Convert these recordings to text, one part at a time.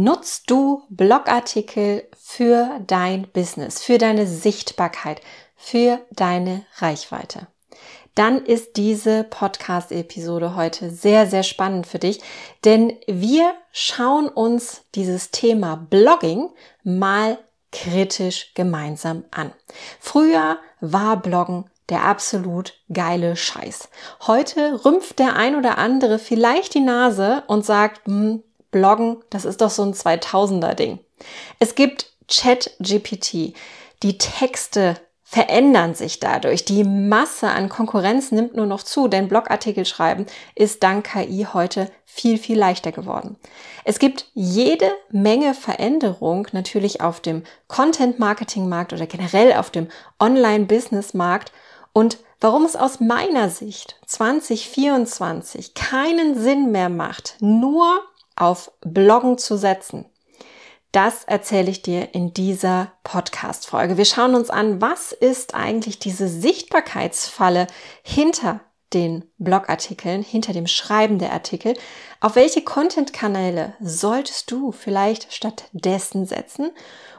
Nutzt du Blogartikel für dein Business, für deine Sichtbarkeit, für deine Reichweite? Dann ist diese Podcast-Episode heute sehr, sehr spannend für dich, denn wir schauen uns dieses Thema Blogging mal kritisch gemeinsam an. Früher war Bloggen der absolut geile Scheiß. Heute rümpft der ein oder andere vielleicht die Nase und sagt, hm, Bloggen, das ist doch so ein 2000er Ding. Es gibt Chat GPT. Die Texte verändern sich dadurch. Die Masse an Konkurrenz nimmt nur noch zu, denn Blogartikel schreiben ist dank KI heute viel, viel leichter geworden. Es gibt jede Menge Veränderung natürlich auf dem Content-Marketing-Markt oder generell auf dem Online-Business-Markt und warum es aus meiner Sicht 2024 keinen Sinn mehr macht, nur auf Bloggen zu setzen. Das erzähle ich dir in dieser Podcast-Folge. Wir schauen uns an, was ist eigentlich diese Sichtbarkeitsfalle hinter den Blogartikeln, hinter dem Schreiben der Artikel. Auf welche Content-Kanäle solltest du vielleicht stattdessen setzen?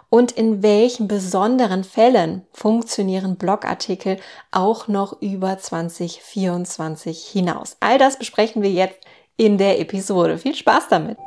Und in welchen besonderen Fällen funktionieren Blogartikel auch noch über 2024 hinaus? All das besprechen wir jetzt in der Episode. Viel Spaß damit!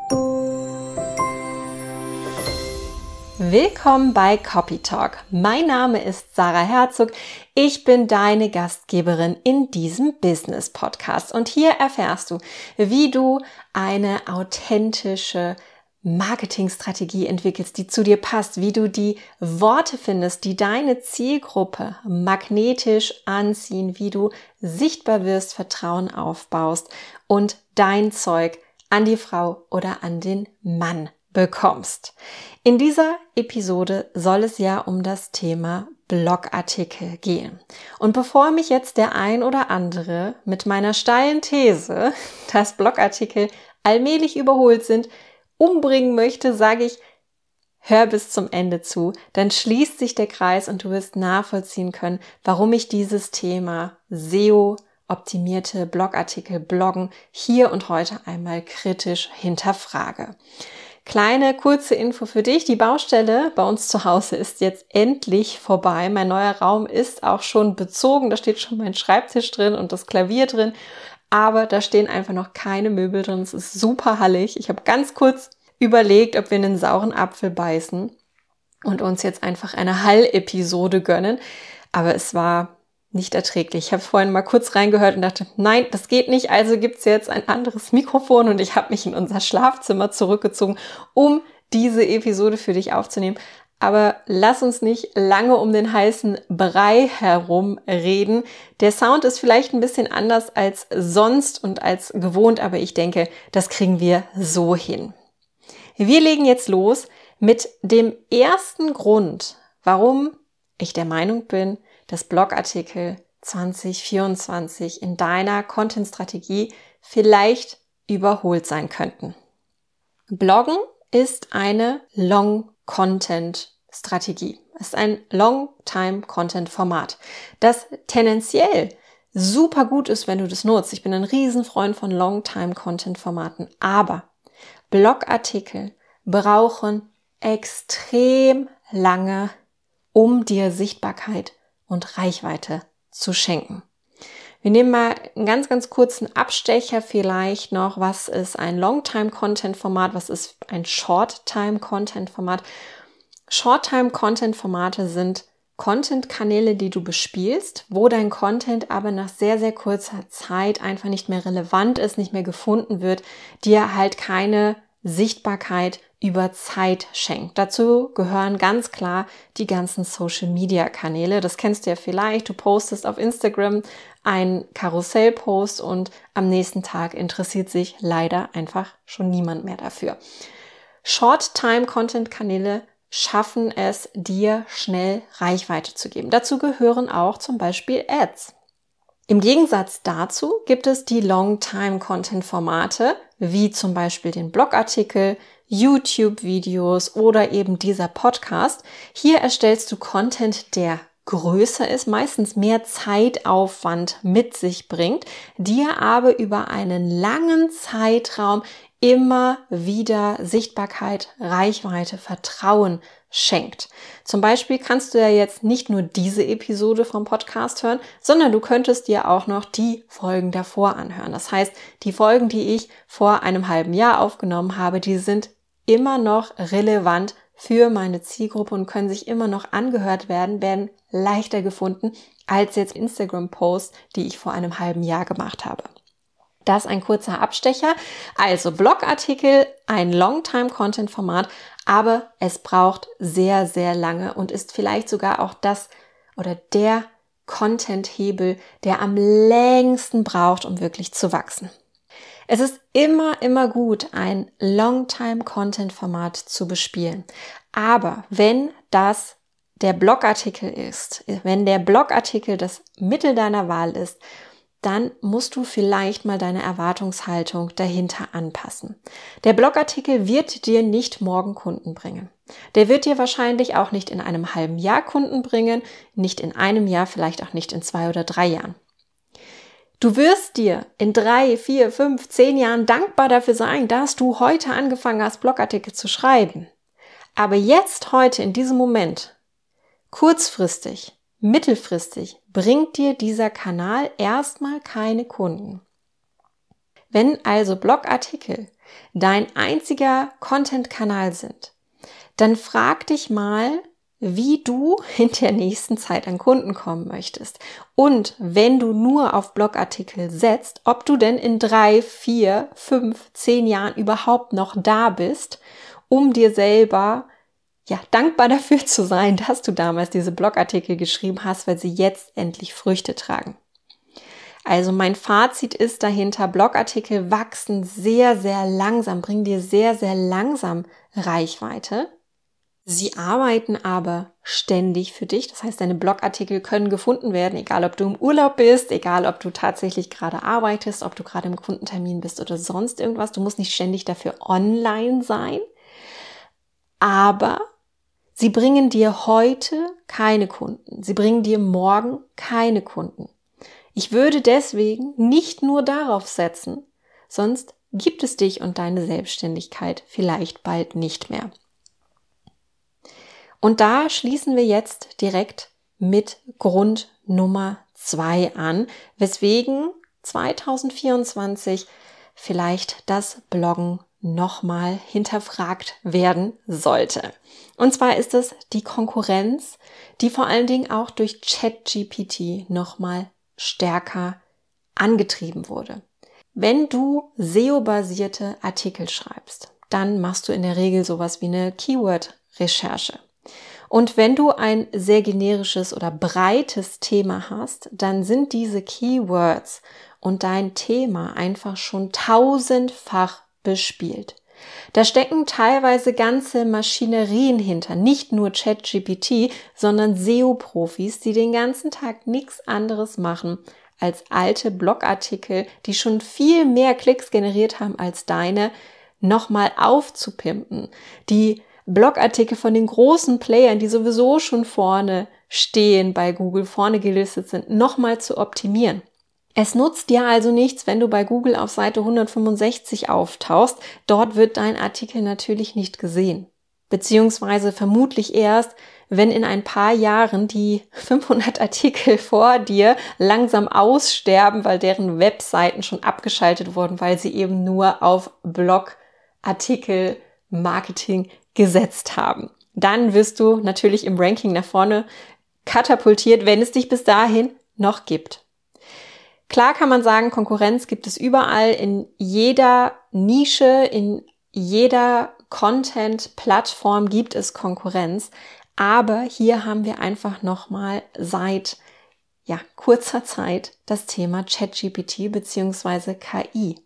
Willkommen bei Copy Talk. Mein Name ist Sarah Herzog. Ich bin deine Gastgeberin in diesem Business Podcast und hier erfährst du, wie du eine authentische Marketingstrategie entwickelst, die zu dir passt, wie du die Worte findest, die deine Zielgruppe magnetisch anziehen, wie du sichtbar wirst, Vertrauen aufbaust und dein Zeug an die Frau oder an den Mann bekommst. In dieser Episode soll es ja um das Thema Blogartikel gehen. Und bevor mich jetzt der ein oder andere mit meiner steilen These, dass Blogartikel allmählich überholt sind, umbringen möchte, sage ich, hör bis zum Ende zu, dann schließt sich der Kreis und du wirst nachvollziehen können, warum ich dieses Thema SEO optimierte Blogartikel, Bloggen hier und heute einmal kritisch hinterfrage. Kleine kurze Info für dich. Die Baustelle bei uns zu Hause ist jetzt endlich vorbei. Mein neuer Raum ist auch schon bezogen. Da steht schon mein Schreibtisch drin und das Klavier drin aber da stehen einfach noch keine Möbel drin. Es ist super hallig. Ich habe ganz kurz überlegt, ob wir einen sauren Apfel beißen und uns jetzt einfach eine Hall-Episode gönnen. Aber es war nicht erträglich. Ich habe vorhin mal kurz reingehört und dachte, nein, das geht nicht. Also gibt's jetzt ein anderes Mikrofon und ich habe mich in unser Schlafzimmer zurückgezogen, um diese Episode für dich aufzunehmen. Aber lass uns nicht lange um den heißen Brei herum reden. Der Sound ist vielleicht ein bisschen anders als sonst und als gewohnt, aber ich denke, das kriegen wir so hin. Wir legen jetzt los mit dem ersten Grund, warum ich der Meinung bin, dass Blogartikel 2024 in deiner Content-Strategie vielleicht überholt sein könnten. Bloggen ist eine Long-Content Strategie. Es ist ein Long-Time-Content-Format, das tendenziell super gut ist, wenn du das nutzt. Ich bin ein Riesenfreund von Long-Time-Content-Formaten, aber Blogartikel brauchen extrem lange, um dir Sichtbarkeit und Reichweite zu schenken. Wir nehmen mal einen ganz, ganz kurzen Abstecher vielleicht noch. Was ist ein Long-Time-Content-Format? Was ist ein Short-Time-Content-Format? Short-Time-Content-Formate sind Content-Kanäle, die du bespielst, wo dein Content aber nach sehr, sehr kurzer Zeit einfach nicht mehr relevant ist, nicht mehr gefunden wird, dir halt keine Sichtbarkeit über Zeit schenkt. Dazu gehören ganz klar die ganzen Social-Media-Kanäle. Das kennst du ja vielleicht. Du postest auf Instagram ein Karussell-Post und am nächsten Tag interessiert sich leider einfach schon niemand mehr dafür. Short-Time-Content-Kanäle schaffen es, dir schnell Reichweite zu geben. Dazu gehören auch zum Beispiel Ads. Im Gegensatz dazu gibt es die Long-Time-Content-Formate, wie zum Beispiel den Blogartikel, YouTube-Videos oder eben dieser Podcast. Hier erstellst du Content, der größer ist, meistens mehr Zeitaufwand mit sich bringt, dir aber über einen langen Zeitraum immer wieder Sichtbarkeit, Reichweite, Vertrauen schenkt. Zum Beispiel kannst du ja jetzt nicht nur diese Episode vom Podcast hören, sondern du könntest dir auch noch die Folgen davor anhören. Das heißt, die Folgen, die ich vor einem halben Jahr aufgenommen habe, die sind immer noch relevant für meine Zielgruppe und können sich immer noch angehört werden, werden leichter gefunden als jetzt Instagram-Posts, die ich vor einem halben Jahr gemacht habe. Das ein kurzer Abstecher. Also Blogartikel, ein Longtime-Content-Format, aber es braucht sehr, sehr lange und ist vielleicht sogar auch das oder der Content-Hebel, der am längsten braucht, um wirklich zu wachsen. Es ist immer, immer gut, ein Longtime-Content-Format zu bespielen. Aber wenn das der Blogartikel ist, wenn der Blogartikel das Mittel deiner Wahl ist, dann musst du vielleicht mal deine Erwartungshaltung dahinter anpassen. Der Blogartikel wird dir nicht morgen Kunden bringen. Der wird dir wahrscheinlich auch nicht in einem halben Jahr Kunden bringen, nicht in einem Jahr, vielleicht auch nicht in zwei oder drei Jahren. Du wirst dir in drei, vier, fünf, zehn Jahren dankbar dafür sein, dass du heute angefangen hast, Blogartikel zu schreiben. Aber jetzt, heute, in diesem Moment, kurzfristig, mittelfristig bringt dir dieser Kanal erstmal keine Kunden. Wenn also Blogartikel dein einziger Content-Kanal sind, dann frag dich mal, wie du in der nächsten Zeit an Kunden kommen möchtest. Und wenn du nur auf Blogartikel setzt, ob du denn in drei, vier, fünf, zehn Jahren überhaupt noch da bist, um dir selber ja, dankbar dafür zu sein, dass du damals diese Blogartikel geschrieben hast, weil sie jetzt endlich Früchte tragen. Also mein Fazit ist dahinter, Blogartikel wachsen sehr, sehr langsam, bringen dir sehr, sehr langsam Reichweite. Sie arbeiten aber ständig für dich. Das heißt, deine Blogartikel können gefunden werden, egal ob du im Urlaub bist, egal ob du tatsächlich gerade arbeitest, ob du gerade im Kundentermin bist oder sonst irgendwas. Du musst nicht ständig dafür online sein. Aber sie bringen dir heute keine Kunden. Sie bringen dir morgen keine Kunden. Ich würde deswegen nicht nur darauf setzen, sonst gibt es dich und deine Selbstständigkeit vielleicht bald nicht mehr. Und da schließen wir jetzt direkt mit Grund Nummer zwei an, weswegen 2024 vielleicht das Bloggen nochmal hinterfragt werden sollte. Und zwar ist es die Konkurrenz, die vor allen Dingen auch durch ChatGPT nochmal stärker angetrieben wurde. Wenn du SEO-basierte Artikel schreibst, dann machst du in der Regel sowas wie eine Keyword-Recherche. Und wenn du ein sehr generisches oder breites Thema hast, dann sind diese Keywords und dein Thema einfach schon tausendfach bespielt. Da stecken teilweise ganze Maschinerien hinter, nicht nur ChatGPT, sondern SEO-Profis, die den ganzen Tag nichts anderes machen, als alte Blogartikel, die schon viel mehr Klicks generiert haben als deine, nochmal aufzupimpen, die Blogartikel von den großen Playern, die sowieso schon vorne stehen bei Google, vorne gelistet sind, nochmal zu optimieren. Es nutzt dir also nichts, wenn du bei Google auf Seite 165 auftauchst. Dort wird dein Artikel natürlich nicht gesehen. Beziehungsweise vermutlich erst, wenn in ein paar Jahren die 500 Artikel vor dir langsam aussterben, weil deren Webseiten schon abgeschaltet wurden, weil sie eben nur auf Blogartikel Marketing gesetzt haben. Dann wirst du natürlich im Ranking nach vorne katapultiert, wenn es dich bis dahin noch gibt. Klar kann man sagen, Konkurrenz gibt es überall in jeder Nische, in jeder Content-Plattform gibt es Konkurrenz. Aber hier haben wir einfach nochmal seit ja, kurzer Zeit das Thema ChatGPT beziehungsweise KI.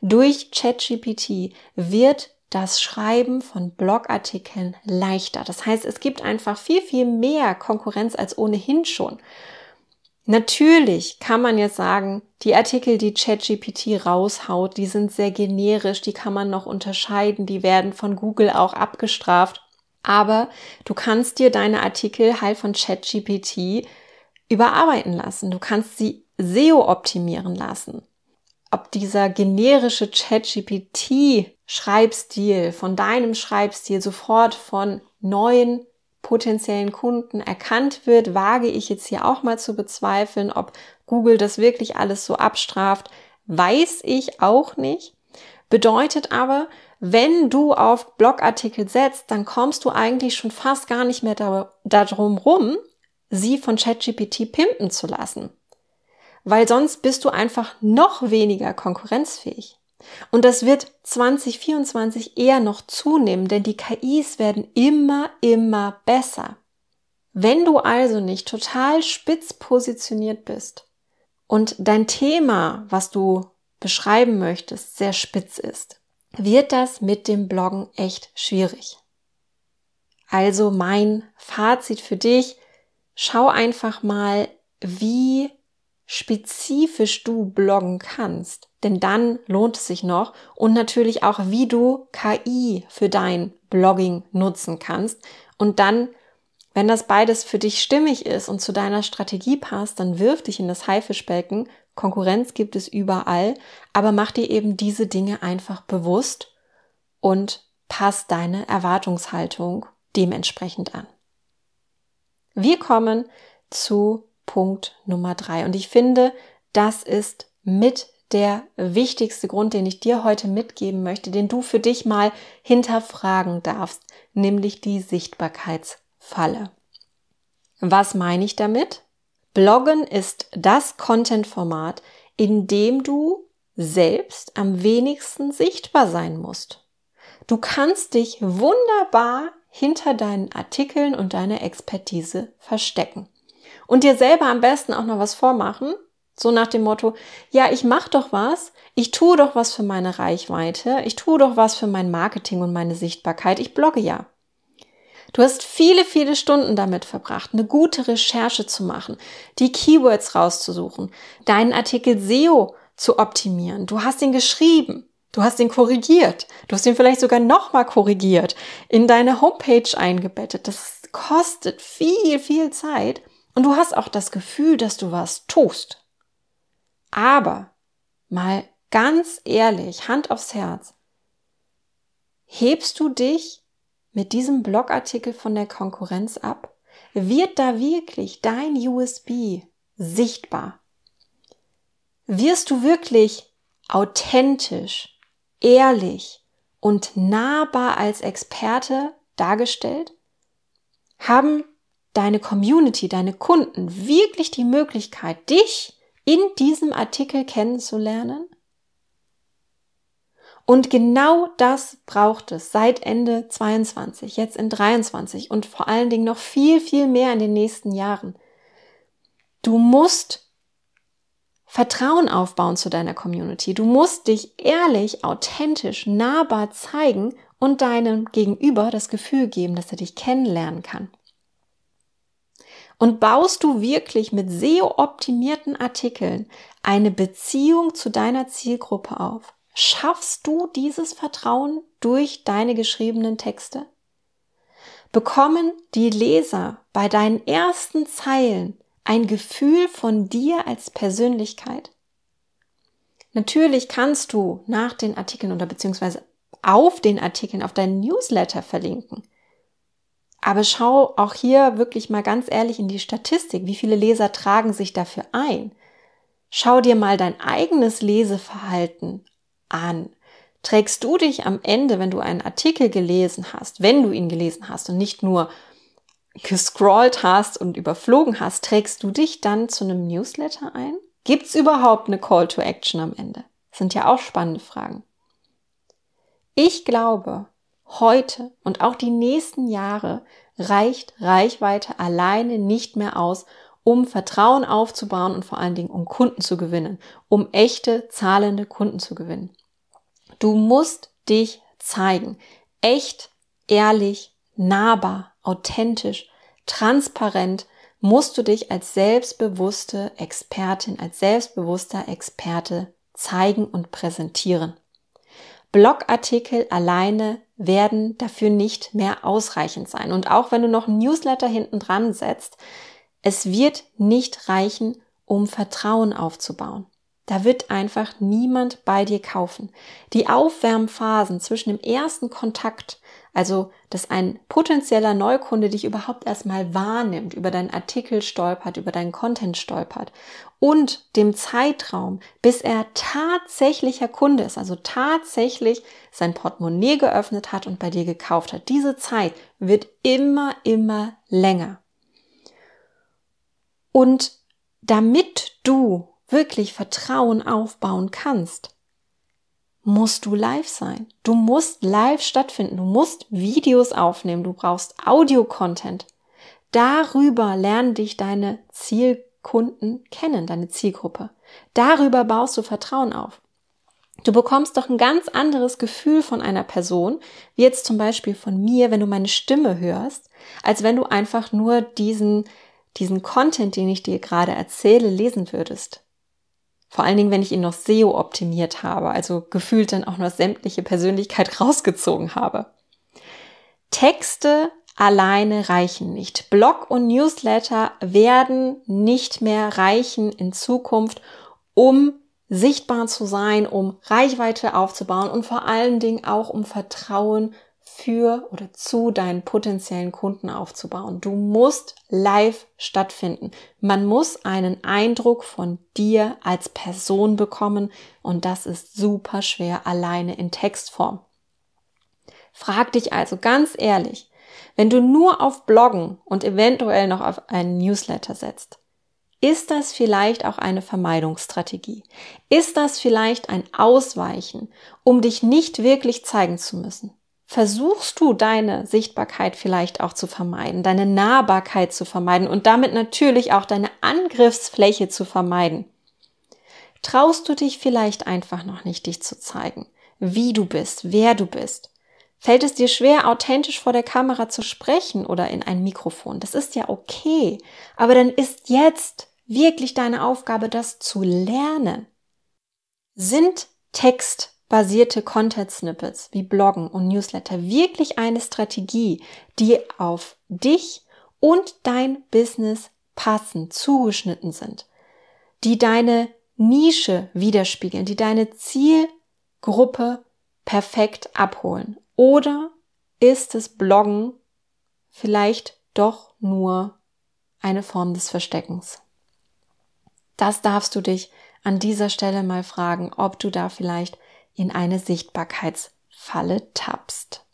Durch ChatGPT wird das Schreiben von Blogartikeln leichter. Das heißt, es gibt einfach viel, viel mehr Konkurrenz als ohnehin schon. Natürlich kann man jetzt sagen, die Artikel, die ChatGPT raushaut, die sind sehr generisch, die kann man noch unterscheiden, die werden von Google auch abgestraft. Aber du kannst dir deine Artikel halt von ChatGPT überarbeiten lassen. Du kannst sie SEO optimieren lassen ob dieser generische ChatGPT-Schreibstil von deinem Schreibstil sofort von neuen potenziellen Kunden erkannt wird, wage ich jetzt hier auch mal zu bezweifeln, ob Google das wirklich alles so abstraft, weiß ich auch nicht. Bedeutet aber, wenn du auf Blogartikel setzt, dann kommst du eigentlich schon fast gar nicht mehr darum rum, sie von ChatGPT pimpen zu lassen. Weil sonst bist du einfach noch weniger konkurrenzfähig. Und das wird 2024 eher noch zunehmen, denn die KIs werden immer, immer besser. Wenn du also nicht total spitz positioniert bist und dein Thema, was du beschreiben möchtest, sehr spitz ist, wird das mit dem Bloggen echt schwierig. Also mein Fazit für dich, schau einfach mal, wie spezifisch du bloggen kannst. Denn dann lohnt es sich noch und natürlich auch, wie du KI für dein Blogging nutzen kannst. Und dann, wenn das beides für dich stimmig ist und zu deiner Strategie passt, dann wirf dich in das Haifischbecken. Konkurrenz gibt es überall, aber mach dir eben diese Dinge einfach bewusst und pass deine Erwartungshaltung dementsprechend an. Wir kommen zu Punkt Nummer drei. Und ich finde, das ist mit der wichtigste Grund, den ich dir heute mitgeben möchte, den du für dich mal hinterfragen darfst, nämlich die Sichtbarkeitsfalle. Was meine ich damit? Bloggen ist das Content-Format, in dem du selbst am wenigsten sichtbar sein musst. Du kannst dich wunderbar hinter deinen Artikeln und deiner Expertise verstecken und dir selber am besten auch noch was vormachen, so nach dem Motto, ja, ich mache doch was, ich tue doch was für meine Reichweite, ich tue doch was für mein Marketing und meine Sichtbarkeit, ich blogge ja. Du hast viele, viele Stunden damit verbracht, eine gute Recherche zu machen, die Keywords rauszusuchen, deinen Artikel SEO zu optimieren. Du hast ihn geschrieben, du hast ihn korrigiert, du hast ihn vielleicht sogar nochmal korrigiert, in deine Homepage eingebettet. Das kostet viel, viel Zeit und du hast auch das Gefühl, dass du was tust. Aber mal ganz ehrlich, Hand aufs Herz, hebst du dich mit diesem Blogartikel von der Konkurrenz ab? Wird da wirklich dein USB sichtbar? Wirst du wirklich authentisch, ehrlich und nahbar als Experte dargestellt? Haben deine Community, deine Kunden wirklich die Möglichkeit, dich in diesem Artikel kennenzulernen? Und genau das braucht es seit Ende 22, jetzt in 23 und vor allen Dingen noch viel, viel mehr in den nächsten Jahren. Du musst Vertrauen aufbauen zu deiner Community. Du musst dich ehrlich, authentisch, nahbar zeigen und deinem Gegenüber das Gefühl geben, dass er dich kennenlernen kann. Und baust du wirklich mit SEO-optimierten Artikeln eine Beziehung zu deiner Zielgruppe auf? Schaffst du dieses Vertrauen durch deine geschriebenen Texte? Bekommen die Leser bei deinen ersten Zeilen ein Gefühl von dir als Persönlichkeit? Natürlich kannst du nach den Artikeln oder beziehungsweise auf den Artikeln auf deinen Newsletter verlinken. Aber schau auch hier wirklich mal ganz ehrlich in die Statistik. Wie viele Leser tragen sich dafür ein? Schau dir mal dein eigenes Leseverhalten an. Trägst du dich am Ende, wenn du einen Artikel gelesen hast, wenn du ihn gelesen hast und nicht nur gescrollt hast und überflogen hast, trägst du dich dann zu einem Newsletter ein? Gibt's überhaupt eine Call to Action am Ende? Das sind ja auch spannende Fragen. Ich glaube, heute und auch die nächsten Jahre reicht Reichweite alleine nicht mehr aus, um Vertrauen aufzubauen und vor allen Dingen um Kunden zu gewinnen, um echte zahlende Kunden zu gewinnen. Du musst dich zeigen. Echt, ehrlich, nahbar, authentisch, transparent musst du dich als selbstbewusste Expertin, als selbstbewusster Experte zeigen und präsentieren. Blogartikel alleine werden dafür nicht mehr ausreichend sein. Und auch wenn du noch ein Newsletter hinten dran setzt, es wird nicht reichen, um Vertrauen aufzubauen. Da wird einfach niemand bei dir kaufen. Die Aufwärmphasen zwischen dem ersten Kontakt, also dass ein potenzieller Neukunde dich überhaupt erstmal wahrnimmt, über deinen Artikel stolpert, über deinen Content stolpert und dem Zeitraum, bis er tatsächlicher Kunde ist, also tatsächlich sein Portemonnaie geöffnet hat und bei dir gekauft hat. Diese Zeit wird immer, immer länger. Und damit du wirklich Vertrauen aufbauen kannst, musst du live sein. Du musst live stattfinden. Du musst Videos aufnehmen. Du brauchst Audio-Content. Darüber lernen dich deine Zielkunden kennen, deine Zielgruppe. Darüber baust du Vertrauen auf. Du bekommst doch ein ganz anderes Gefühl von einer Person, wie jetzt zum Beispiel von mir, wenn du meine Stimme hörst, als wenn du einfach nur diesen, diesen Content, den ich dir gerade erzähle, lesen würdest. Vor allen Dingen, wenn ich ihn noch SEO optimiert habe, also gefühlt dann auch noch sämtliche Persönlichkeit rausgezogen habe. Texte alleine reichen nicht. Blog und Newsletter werden nicht mehr reichen in Zukunft, um sichtbar zu sein, um Reichweite aufzubauen und vor allen Dingen auch um Vertrauen für oder zu deinen potenziellen Kunden aufzubauen. Du musst live stattfinden. Man muss einen Eindruck von dir als Person bekommen und das ist super schwer alleine in Textform. Frag dich also ganz ehrlich, wenn du nur auf Bloggen und eventuell noch auf einen Newsletter setzt, ist das vielleicht auch eine Vermeidungsstrategie? Ist das vielleicht ein Ausweichen, um dich nicht wirklich zeigen zu müssen? Versuchst du deine Sichtbarkeit vielleicht auch zu vermeiden, deine Nahbarkeit zu vermeiden und damit natürlich auch deine Angriffsfläche zu vermeiden. Traust du dich vielleicht einfach noch nicht, dich zu zeigen, wie du bist, wer du bist? Fällt es dir schwer, authentisch vor der Kamera zu sprechen oder in ein Mikrofon? Das ist ja okay. Aber dann ist jetzt wirklich deine Aufgabe, das zu lernen. Sind Text basierte Content Snippets wie Bloggen und Newsletter wirklich eine Strategie, die auf dich und dein Business passend zugeschnitten sind, die deine Nische widerspiegeln, die deine Zielgruppe perfekt abholen? Oder ist es Bloggen vielleicht doch nur eine Form des Versteckens? Das darfst du dich an dieser Stelle mal fragen, ob du da vielleicht in eine Sichtbarkeitsfalle tappst.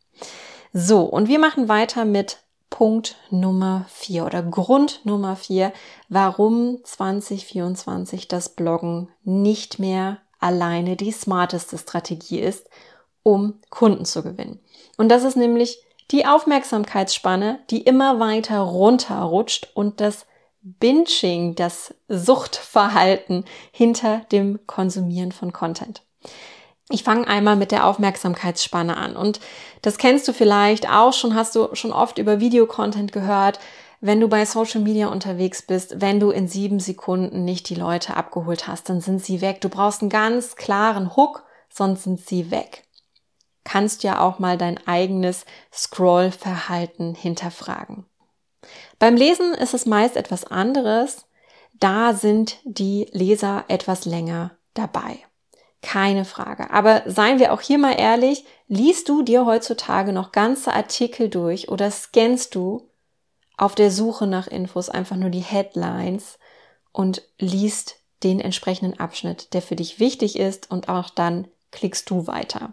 So, und wir machen weiter mit Punkt Nummer vier oder Grund Nummer vier, warum 2024 das Bloggen nicht mehr alleine die smarteste Strategie ist, um Kunden zu gewinnen. Und das ist nämlich die Aufmerksamkeitsspanne, die immer weiter runterrutscht und das Binging, das Suchtverhalten hinter dem Konsumieren von Content. Ich fange einmal mit der Aufmerksamkeitsspanne an. Und das kennst du vielleicht auch schon, hast du schon oft über Videocontent gehört. Wenn du bei Social Media unterwegs bist, wenn du in sieben Sekunden nicht die Leute abgeholt hast, dann sind sie weg. Du brauchst einen ganz klaren Hook, sonst sind sie weg. Kannst ja auch mal dein eigenes Scrollverhalten hinterfragen. Beim Lesen ist es meist etwas anderes. Da sind die Leser etwas länger dabei. Keine Frage. Aber seien wir auch hier mal ehrlich, liest du dir heutzutage noch ganze Artikel durch oder scannst du auf der Suche nach Infos einfach nur die Headlines und liest den entsprechenden Abschnitt, der für dich wichtig ist und auch dann klickst du weiter.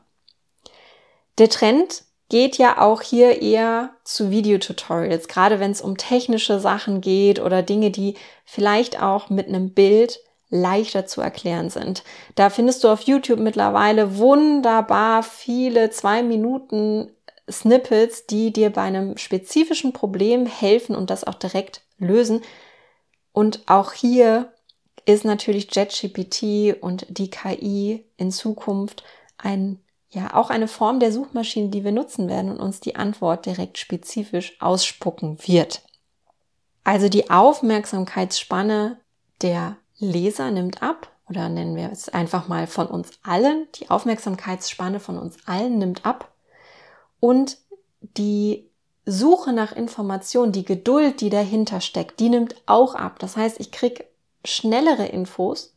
Der Trend geht ja auch hier eher zu Videotutorials, gerade wenn es um technische Sachen geht oder Dinge, die vielleicht auch mit einem Bild leichter zu erklären sind. Da findest du auf YouTube mittlerweile wunderbar viele zwei Minuten Snippets, die dir bei einem spezifischen Problem helfen und das auch direkt lösen. Und auch hier ist natürlich JetGPT und die KI in Zukunft ein, ja, auch eine Form der Suchmaschine, die wir nutzen werden und uns die Antwort direkt spezifisch ausspucken wird. Also die Aufmerksamkeitsspanne der Leser nimmt ab oder nennen wir es einfach mal von uns allen, die Aufmerksamkeitsspanne von uns allen nimmt ab und die Suche nach Informationen, die Geduld, die dahinter steckt, die nimmt auch ab. Das heißt, ich krieg schnellere Infos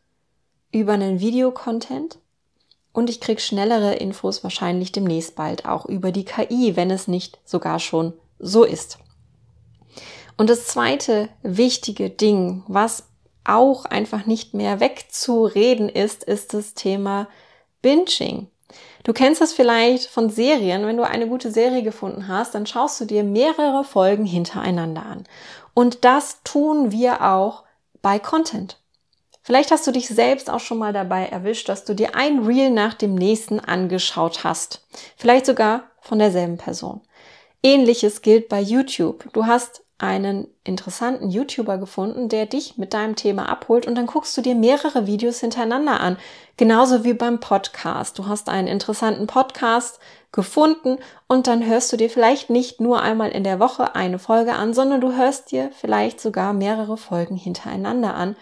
über einen Videocontent und ich krieg schnellere Infos wahrscheinlich demnächst bald auch über die KI, wenn es nicht sogar schon so ist. Und das zweite wichtige Ding, was auch einfach nicht mehr wegzureden ist, ist das Thema Binging. Du kennst das vielleicht von Serien. Wenn du eine gute Serie gefunden hast, dann schaust du dir mehrere Folgen hintereinander an. Und das tun wir auch bei Content. Vielleicht hast du dich selbst auch schon mal dabei erwischt, dass du dir ein Reel nach dem nächsten angeschaut hast. Vielleicht sogar von derselben Person. Ähnliches gilt bei YouTube. Du hast einen interessanten YouTuber gefunden, der dich mit deinem Thema abholt und dann guckst du dir mehrere Videos hintereinander an. Genauso wie beim Podcast. Du hast einen interessanten Podcast gefunden und dann hörst du dir vielleicht nicht nur einmal in der Woche eine Folge an, sondern du hörst dir vielleicht sogar mehrere Folgen hintereinander an.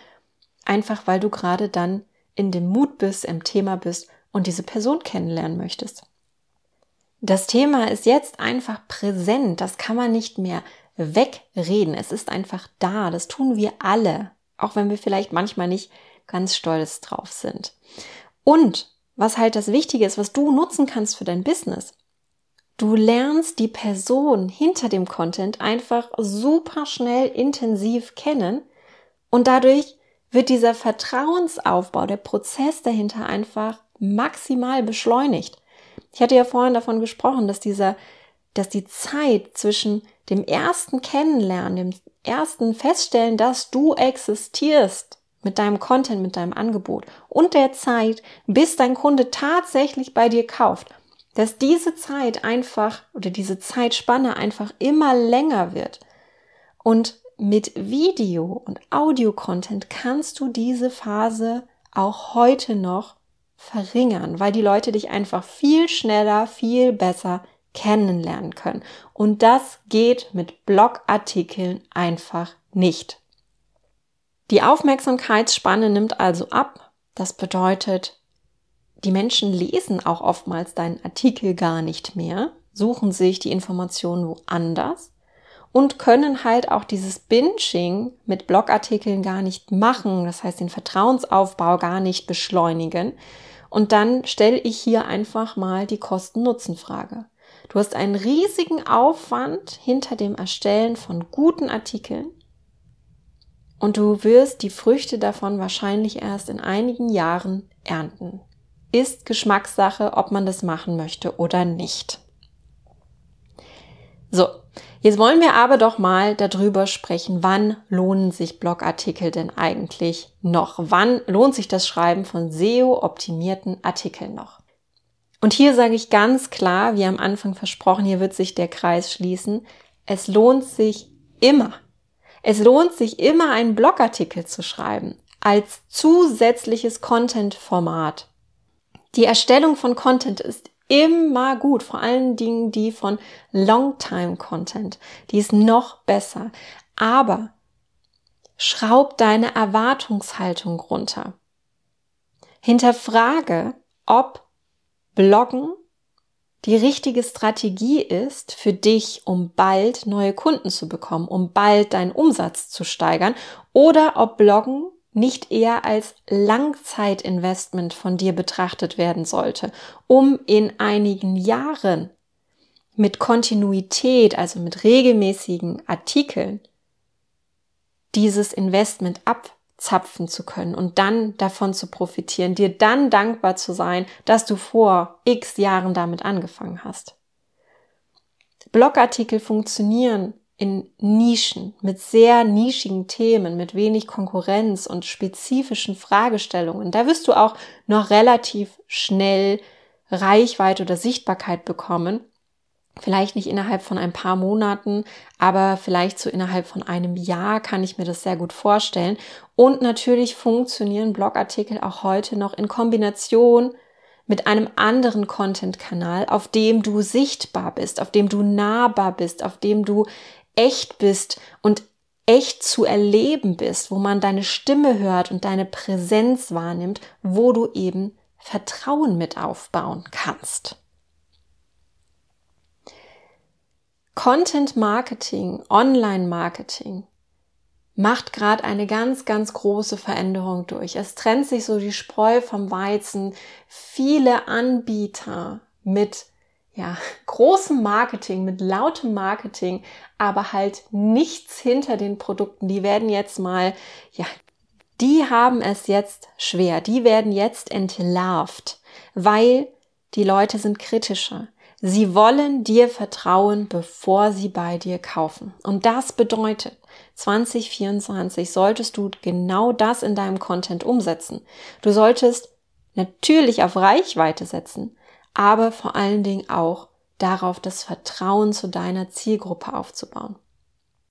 Einfach weil du gerade dann in dem Mut bist, im Thema bist und diese Person kennenlernen möchtest. Das Thema ist jetzt einfach präsent. Das kann man nicht mehr wegreden. Es ist einfach da. Das tun wir alle. Auch wenn wir vielleicht manchmal nicht ganz stolz drauf sind. Und was halt das Wichtige ist, was du nutzen kannst für dein Business. Du lernst die Person hinter dem Content einfach super schnell intensiv kennen und dadurch wird dieser Vertrauensaufbau, der Prozess dahinter einfach maximal beschleunigt. Ich hatte ja vorhin davon gesprochen, dass dieser, dass die Zeit zwischen dem ersten Kennenlernen, dem ersten Feststellen, dass du existierst mit deinem Content, mit deinem Angebot und der Zeit, bis dein Kunde tatsächlich bei dir kauft, dass diese Zeit einfach oder diese Zeitspanne einfach immer länger wird. Und mit Video und Audio-Content kannst du diese Phase auch heute noch verringern, weil die Leute dich einfach viel schneller, viel besser kennenlernen können. Und das geht mit Blogartikeln einfach nicht. Die Aufmerksamkeitsspanne nimmt also ab. Das bedeutet, die Menschen lesen auch oftmals deinen Artikel gar nicht mehr, suchen sich die Informationen woanders und können halt auch dieses Binging mit Blogartikeln gar nicht machen, das heißt den Vertrauensaufbau gar nicht beschleunigen, und dann stelle ich hier einfach mal die Kosten-Nutzen-Frage. Du hast einen riesigen Aufwand hinter dem Erstellen von guten Artikeln und du wirst die Früchte davon wahrscheinlich erst in einigen Jahren ernten. Ist Geschmackssache, ob man das machen möchte oder nicht. So, Jetzt wollen wir aber doch mal darüber sprechen, wann lohnen sich Blogartikel denn eigentlich noch? Wann lohnt sich das Schreiben von SEO-optimierten Artikeln noch? Und hier sage ich ganz klar, wie am Anfang versprochen, hier wird sich der Kreis schließen. Es lohnt sich immer. Es lohnt sich immer, einen Blogartikel zu schreiben als zusätzliches Content-Format. Die Erstellung von Content ist immer gut, vor allen Dingen die von Longtime Content. Die ist noch besser. Aber schraub deine Erwartungshaltung runter. Hinterfrage, ob Bloggen die richtige Strategie ist für dich, um bald neue Kunden zu bekommen, um bald deinen Umsatz zu steigern oder ob Bloggen nicht eher als Langzeitinvestment von dir betrachtet werden sollte, um in einigen Jahren mit Kontinuität, also mit regelmäßigen Artikeln, dieses Investment abzapfen zu können und dann davon zu profitieren, dir dann dankbar zu sein, dass du vor x Jahren damit angefangen hast. Blogartikel funktionieren in Nischen, mit sehr nischigen Themen, mit wenig Konkurrenz und spezifischen Fragestellungen. Da wirst du auch noch relativ schnell Reichweite oder Sichtbarkeit bekommen. Vielleicht nicht innerhalb von ein paar Monaten, aber vielleicht so innerhalb von einem Jahr kann ich mir das sehr gut vorstellen. Und natürlich funktionieren Blogartikel auch heute noch in Kombination mit einem anderen Content-Kanal, auf dem du sichtbar bist, auf dem du nahbar bist, auf dem du echt bist und echt zu erleben bist, wo man deine Stimme hört und deine Präsenz wahrnimmt, wo du eben Vertrauen mit aufbauen kannst. Content Marketing, Online Marketing macht gerade eine ganz, ganz große Veränderung durch. Es trennt sich so die Spreu vom Weizen. Viele Anbieter mit ja, großem Marketing, mit lautem Marketing, aber halt nichts hinter den Produkten. Die werden jetzt mal, ja, die haben es jetzt schwer. Die werden jetzt entlarvt, weil die Leute sind kritischer. Sie wollen dir vertrauen, bevor sie bei dir kaufen. Und das bedeutet, 2024 solltest du genau das in deinem Content umsetzen. Du solltest natürlich auf Reichweite setzen, aber vor allen Dingen auch darauf, das Vertrauen zu deiner Zielgruppe aufzubauen.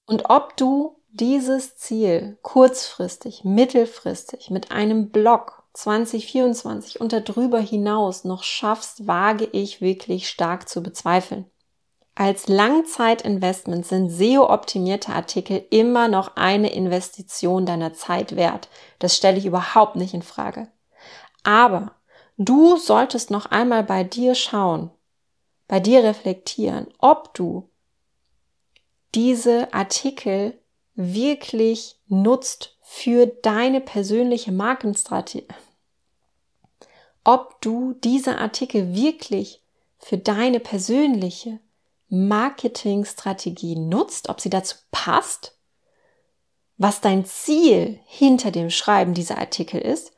Und ob du dieses Ziel kurzfristig, mittelfristig mit einem Blog 2024 und darüber hinaus noch schaffst, wage ich wirklich stark zu bezweifeln. Als Langzeitinvestment sind SEO-optimierte Artikel immer noch eine Investition deiner Zeit wert. Das stelle ich überhaupt nicht in Frage. Aber du solltest noch einmal bei dir schauen, bei dir reflektieren, ob du diese Artikel wirklich nutzt für deine persönliche Markenstrategie, ob du diese Artikel wirklich für deine persönliche Marketingstrategie nutzt, ob sie dazu passt, was dein Ziel hinter dem Schreiben dieser Artikel ist,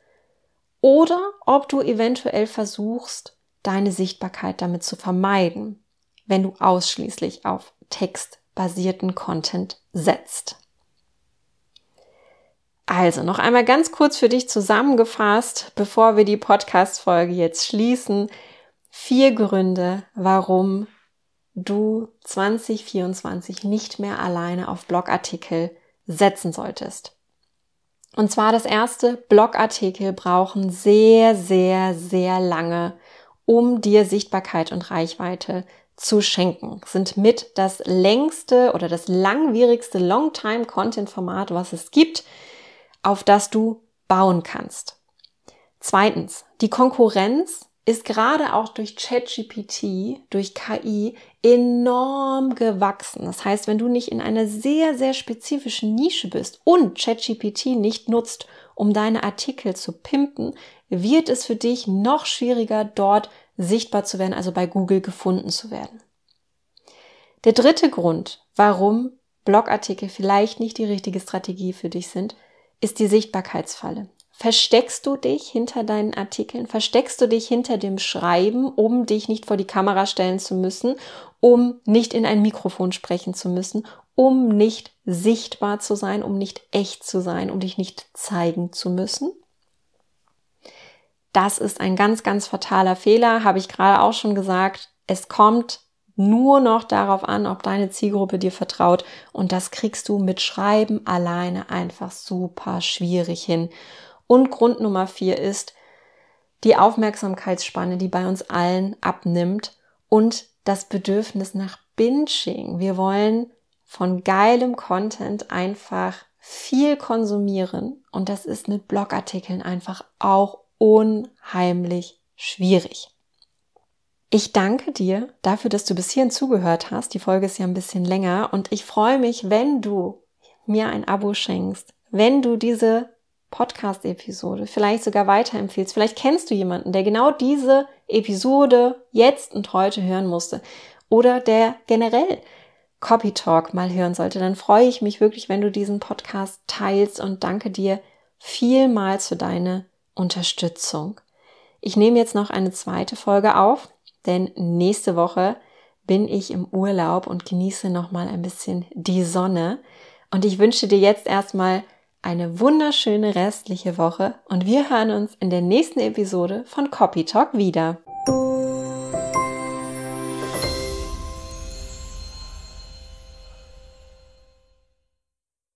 oder ob du eventuell versuchst, deine Sichtbarkeit damit zu vermeiden, wenn du ausschließlich auf textbasierten Content setzt. Also noch einmal ganz kurz für dich zusammengefasst, bevor wir die Podcast-Folge jetzt schließen. Vier Gründe, warum du 2024 nicht mehr alleine auf Blogartikel setzen solltest. Und zwar das erste, Blogartikel brauchen sehr, sehr, sehr lange, um dir Sichtbarkeit und Reichweite zu schenken. Sind mit das längste oder das langwierigste Longtime-Content-Format, was es gibt auf das du bauen kannst. Zweitens, die Konkurrenz ist gerade auch durch ChatGPT, durch KI enorm gewachsen. Das heißt, wenn du nicht in einer sehr, sehr spezifischen Nische bist und ChatGPT nicht nutzt, um deine Artikel zu pimpen, wird es für dich noch schwieriger, dort sichtbar zu werden, also bei Google gefunden zu werden. Der dritte Grund, warum Blogartikel vielleicht nicht die richtige Strategie für dich sind, ist die Sichtbarkeitsfalle. Versteckst du dich hinter deinen Artikeln? Versteckst du dich hinter dem Schreiben, um dich nicht vor die Kamera stellen zu müssen, um nicht in ein Mikrofon sprechen zu müssen, um nicht sichtbar zu sein, um nicht echt zu sein, um dich nicht zeigen zu müssen? Das ist ein ganz, ganz fataler Fehler, habe ich gerade auch schon gesagt. Es kommt nur noch darauf an, ob deine Zielgruppe dir vertraut. Und das kriegst du mit Schreiben alleine einfach super schwierig hin. Und Grund Nummer vier ist die Aufmerksamkeitsspanne, die bei uns allen abnimmt und das Bedürfnis nach Binging. Wir wollen von geilem Content einfach viel konsumieren und das ist mit Blogartikeln einfach auch unheimlich schwierig. Ich danke dir dafür, dass du bis hierhin zugehört hast. Die Folge ist ja ein bisschen länger und ich freue mich, wenn du mir ein Abo schenkst, wenn du diese Podcast-Episode vielleicht sogar weiterempfiehlst. Vielleicht kennst du jemanden, der genau diese Episode jetzt und heute hören musste oder der generell Copy Talk mal hören sollte. Dann freue ich mich wirklich, wenn du diesen Podcast teilst und danke dir vielmals für deine Unterstützung. Ich nehme jetzt noch eine zweite Folge auf denn nächste Woche bin ich im Urlaub und genieße nochmal ein bisschen die Sonne. Und ich wünsche dir jetzt erstmal eine wunderschöne restliche Woche und wir hören uns in der nächsten Episode von Copy Talk wieder.